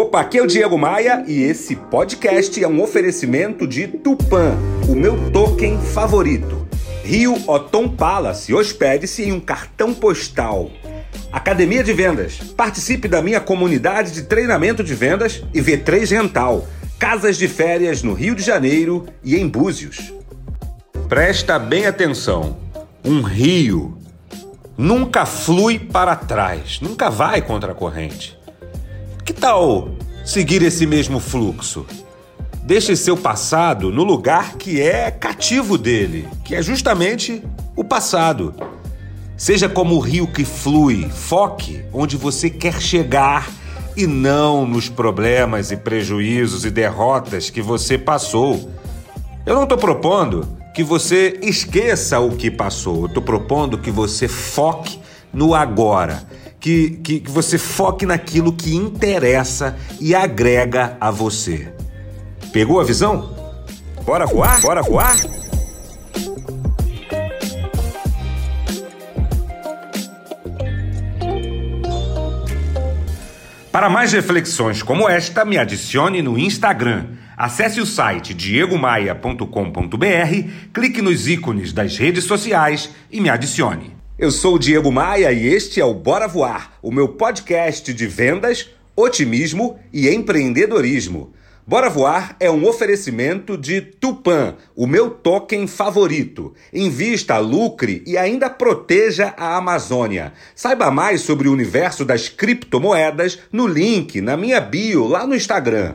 Opa, aqui é o Diego Maia e esse podcast é um oferecimento de Tupan, o meu token favorito. Rio Otom Palace, hospede-se em um cartão postal. Academia de Vendas, participe da minha comunidade de treinamento de vendas e V3 Rental, casas de férias no Rio de Janeiro e em Búzios. Presta bem atenção, um rio nunca flui para trás, nunca vai contra a corrente. Que tal seguir esse mesmo fluxo? Deixe seu passado no lugar que é cativo dele, que é justamente o passado. Seja como o rio que flui, foque onde você quer chegar e não nos problemas e prejuízos e derrotas que você passou. Eu não estou propondo que você esqueça o que passou, eu estou propondo que você foque no agora que, que, que você foque naquilo que interessa e agrega a você. Pegou a visão? Bora voar? Bora voar? Para mais reflexões como esta, me adicione no Instagram. Acesse o site diegomaia.com.br, clique nos ícones das redes sociais e me adicione. Eu sou o Diego Maia e este é o Bora Voar, o meu podcast de vendas, otimismo e empreendedorismo. Bora Voar é um oferecimento de Tupan, o meu token favorito. Invista, lucre e ainda proteja a Amazônia. Saiba mais sobre o universo das criptomoedas no link na minha bio lá no Instagram.